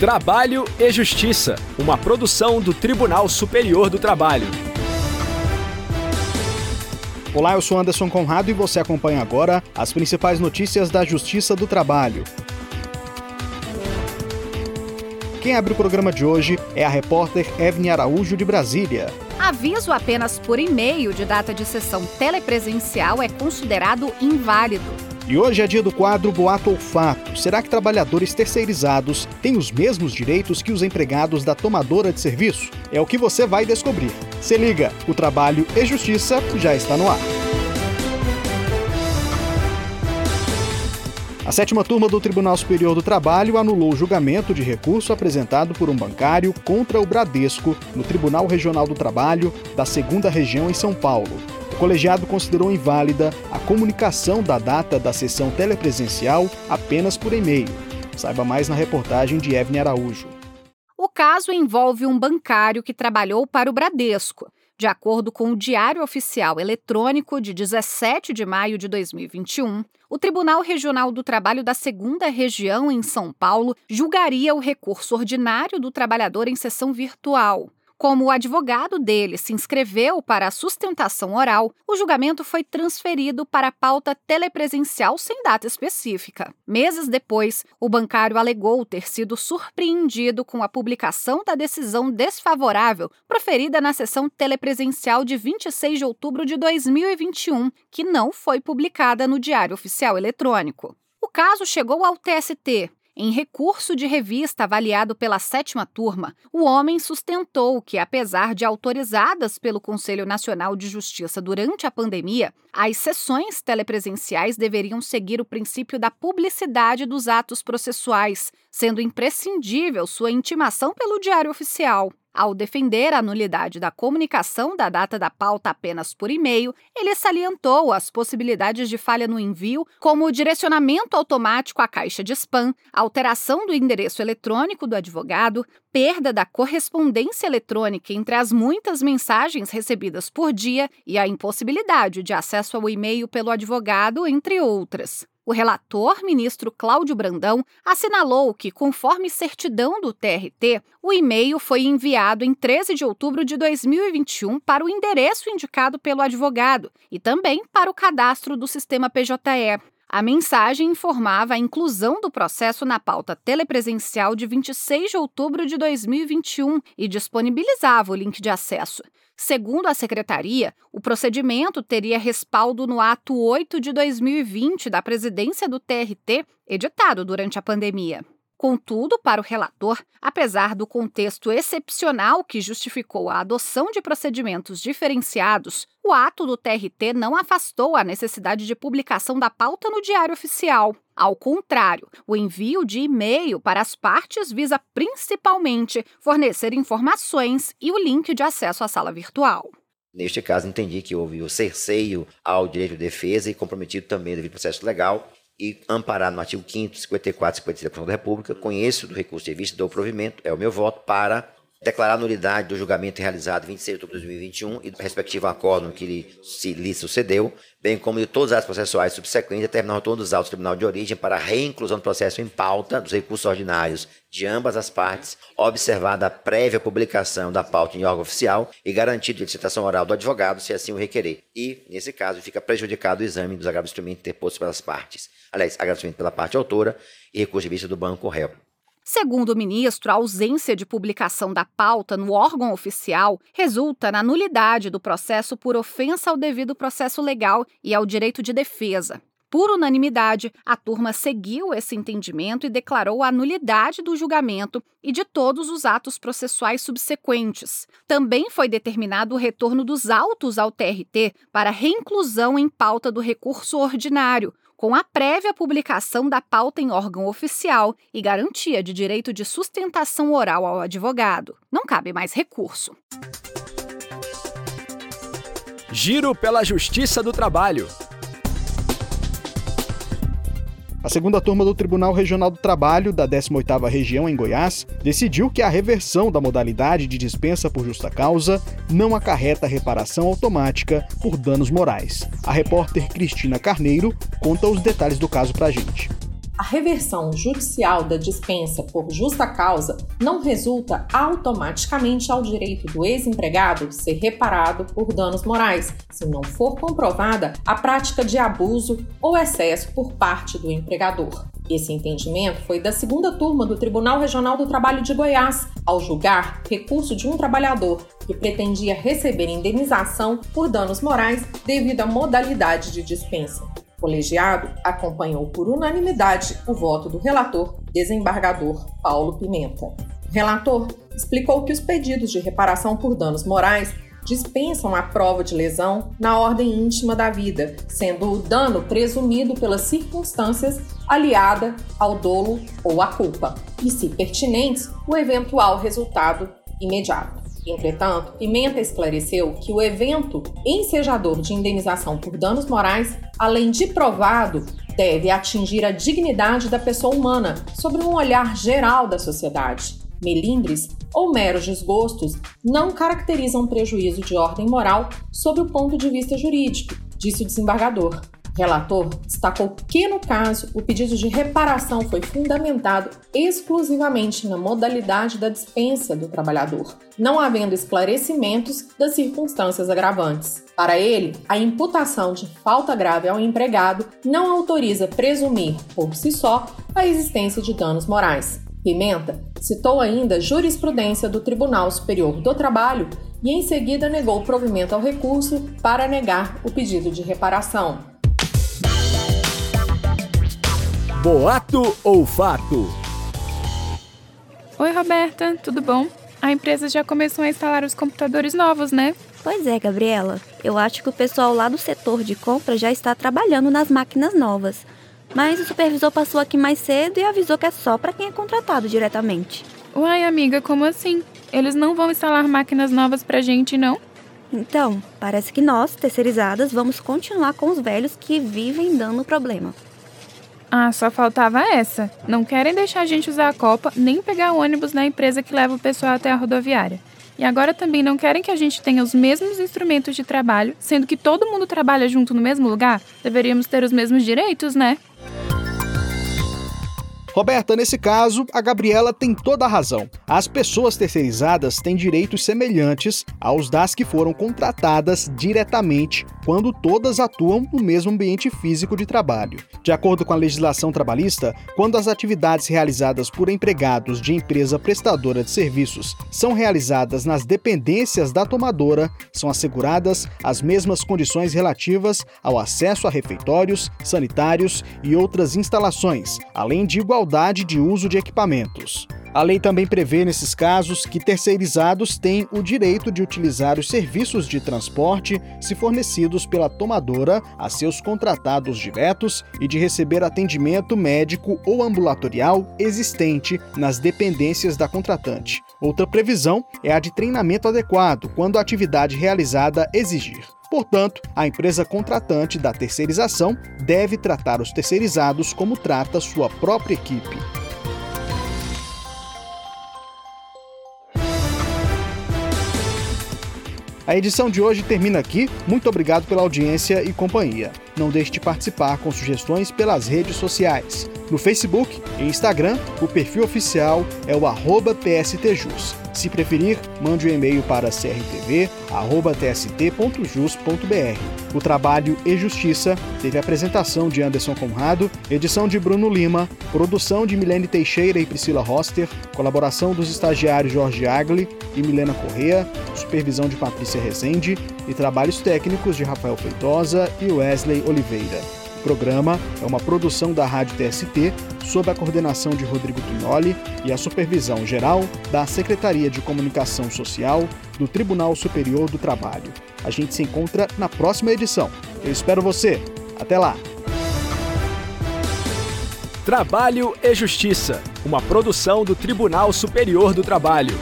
Trabalho e Justiça, uma produção do Tribunal Superior do Trabalho. Olá, eu sou Anderson Conrado e você acompanha agora as principais notícias da Justiça do Trabalho. Quem abre o programa de hoje é a repórter Evne Araújo de Brasília. Aviso apenas por e-mail de data de sessão telepresencial é considerado inválido. E hoje é dia do quadro Boato ou Fato. Será que trabalhadores terceirizados têm os mesmos direitos que os empregados da tomadora de serviço? É o que você vai descobrir. Se liga, o Trabalho e Justiça já está no ar. A sétima turma do Tribunal Superior do Trabalho anulou o julgamento de recurso apresentado por um bancário contra o Bradesco no Tribunal Regional do Trabalho da Segunda Região em São Paulo colegiado considerou inválida a comunicação da data da sessão telepresencial apenas por e-mail. Saiba mais na reportagem de Evne Araújo. O caso envolve um bancário que trabalhou para o Bradesco. De acordo com o Diário Oficial Eletrônico de 17 de maio de 2021, o Tribunal Regional do Trabalho da Segunda Região em São Paulo julgaria o recurso ordinário do trabalhador em sessão virtual. Como o advogado dele se inscreveu para a sustentação oral, o julgamento foi transferido para a pauta telepresencial sem data específica. Meses depois, o bancário alegou ter sido surpreendido com a publicação da decisão desfavorável proferida na sessão telepresencial de 26 de outubro de 2021, que não foi publicada no Diário Oficial Eletrônico. O caso chegou ao TST, em recurso de revista avaliado pela sétima turma, o homem sustentou que, apesar de autorizadas pelo Conselho Nacional de Justiça durante a pandemia, as sessões telepresenciais deveriam seguir o princípio da publicidade dos atos processuais, sendo imprescindível sua intimação pelo Diário Oficial. Ao defender a nulidade da comunicação da data da pauta apenas por e-mail, ele salientou as possibilidades de falha no envio, como o direcionamento automático à caixa de spam, alteração do endereço eletrônico do advogado, perda da correspondência eletrônica entre as muitas mensagens recebidas por dia e a impossibilidade de acesso ao e-mail pelo advogado, entre outras. O relator, ministro Cláudio Brandão, assinalou que, conforme certidão do TRT, o e-mail foi enviado em 13 de outubro de 2021 para o endereço indicado pelo advogado e também para o cadastro do sistema PJE. A mensagem informava a inclusão do processo na pauta telepresencial de 26 de outubro de 2021 e disponibilizava o link de acesso. Segundo a secretaria, o procedimento teria respaldo no ato 8 de 2020 da presidência do TRT, editado durante a pandemia. Contudo, para o relator, apesar do contexto excepcional que justificou a adoção de procedimentos diferenciados, o ato do TRT não afastou a necessidade de publicação da pauta no Diário Oficial. Ao contrário, o envio de e-mail para as partes visa principalmente fornecer informações e o link de acesso à sala virtual. Neste caso, entendi que houve o cerceio ao direito de defesa e comprometido também devido processo legal, e amparado no artigo 5 54 e 56 da Constituição da República, conheço do recurso de vista do provimento, é o meu voto para declarar a nulidade do julgamento realizado em 26 de outubro de 2021 e do respectivo acordo que lhe, se, lhe sucedeu, bem como de todas as processuais subsequentes, determinar o retorno dos autos do Tribunal de Origem para a reinclusão do processo em pauta dos recursos ordinários de ambas as partes, observada a prévia publicação da pauta em órgão oficial e garantido a citação oral do advogado, se assim o requerer. E, nesse caso, fica prejudicado o exame dos agravos instrumentos interpostos pelas partes. Aliás, agravamento pela parte autora e recurso de vista do banco réu. Segundo o ministro, a ausência de publicação da pauta no órgão oficial resulta na nulidade do processo por ofensa ao devido processo legal e ao direito de defesa. Por unanimidade, a turma seguiu esse entendimento e declarou a nulidade do julgamento e de todos os atos processuais subsequentes. Também foi determinado o retorno dos autos ao TRT para reinclusão em pauta do recurso ordinário, com a prévia publicação da pauta em órgão oficial e garantia de direito de sustentação oral ao advogado. Não cabe mais recurso. Giro pela Justiça do Trabalho. A segunda turma do Tribunal Regional do Trabalho da 18ª Região em Goiás decidiu que a reversão da modalidade de dispensa por justa causa não acarreta reparação automática por danos morais. A repórter Cristina Carneiro conta os detalhes do caso pra gente. A reversão judicial da dispensa por justa causa não resulta automaticamente ao direito do ex-empregado ser reparado por danos morais, se não for comprovada a prática de abuso ou excesso por parte do empregador. Esse entendimento foi da segunda turma do Tribunal Regional do Trabalho de Goiás, ao julgar recurso de um trabalhador que pretendia receber indenização por danos morais devido à modalidade de dispensa. Colegiado acompanhou por unanimidade o voto do relator, desembargador Paulo Pimenta. O relator explicou que os pedidos de reparação por danos morais dispensam a prova de lesão na ordem íntima da vida, sendo o dano presumido pelas circunstâncias aliada ao dolo ou à culpa, e, se pertinentes, o eventual resultado imediato. Entretanto, Pimenta esclareceu que o evento ensejador de indenização por danos morais, além de provado, deve atingir a dignidade da pessoa humana sobre um olhar geral da sociedade. Melindres ou meros desgostos não caracterizam prejuízo de ordem moral sob o ponto de vista jurídico, disse o desembargador. Relator destacou que, no caso, o pedido de reparação foi fundamentado exclusivamente na modalidade da dispensa do trabalhador, não havendo esclarecimentos das circunstâncias agravantes. Para ele, a imputação de falta grave ao empregado não autoriza presumir, por si só, a existência de danos morais. Pimenta citou ainda jurisprudência do Tribunal Superior do Trabalho e em seguida negou provimento ao recurso para negar o pedido de reparação. Boato ou fato? Oi, Roberta, tudo bom? A empresa já começou a instalar os computadores novos, né? Pois é, Gabriela. Eu acho que o pessoal lá do setor de compra já está trabalhando nas máquinas novas. Mas o supervisor passou aqui mais cedo e avisou que é só para quem é contratado diretamente. Uai, amiga, como assim? Eles não vão instalar máquinas novas pra gente, não? Então, parece que nós, terceirizadas, vamos continuar com os velhos que vivem dando problema. Ah, só faltava essa. Não querem deixar a gente usar a Copa, nem pegar o ônibus da empresa que leva o pessoal até a rodoviária. E agora também não querem que a gente tenha os mesmos instrumentos de trabalho, sendo que todo mundo trabalha junto no mesmo lugar? Deveríamos ter os mesmos direitos, né? Roberta, nesse caso, a Gabriela tem toda a razão. As pessoas terceirizadas têm direitos semelhantes aos das que foram contratadas diretamente quando todas atuam no mesmo ambiente físico de trabalho. De acordo com a legislação trabalhista, quando as atividades realizadas por empregados de empresa prestadora de serviços são realizadas nas dependências da tomadora, são asseguradas as mesmas condições relativas ao acesso a refeitórios, sanitários e outras instalações, além de igualdade igualdade de uso de equipamentos. A lei também prevê, nesses casos, que terceirizados têm o direito de utilizar os serviços de transporte se fornecidos pela tomadora a seus contratados diretos e de receber atendimento médico ou ambulatorial existente nas dependências da contratante. Outra previsão é a de treinamento adequado quando a atividade realizada exigir. Portanto, a empresa contratante da terceirização deve tratar os terceirizados como trata sua própria equipe. A edição de hoje termina aqui. Muito obrigado pela audiência e companhia. Não deixe de participar com sugestões pelas redes sociais. No Facebook e Instagram, o perfil oficial é o PSTJus. Se preferir, mande um e-mail para crtv.tst.jus.br. O trabalho e Justiça teve apresentação de Anderson Conrado, edição de Bruno Lima, produção de Milene Teixeira e Priscila Roster, colaboração dos estagiários Jorge Agli e Milena Correa, supervisão de Patrícia Rezende e trabalhos técnicos de Rafael Feitosa e Wesley Oliveira. O programa é uma produção da Rádio TST, sob a coordenação de Rodrigo Tunholi e a supervisão geral da Secretaria de Comunicação Social do Tribunal Superior do Trabalho. A gente se encontra na próxima edição. Eu espero você. Até lá! Trabalho e Justiça, uma produção do Tribunal Superior do Trabalho.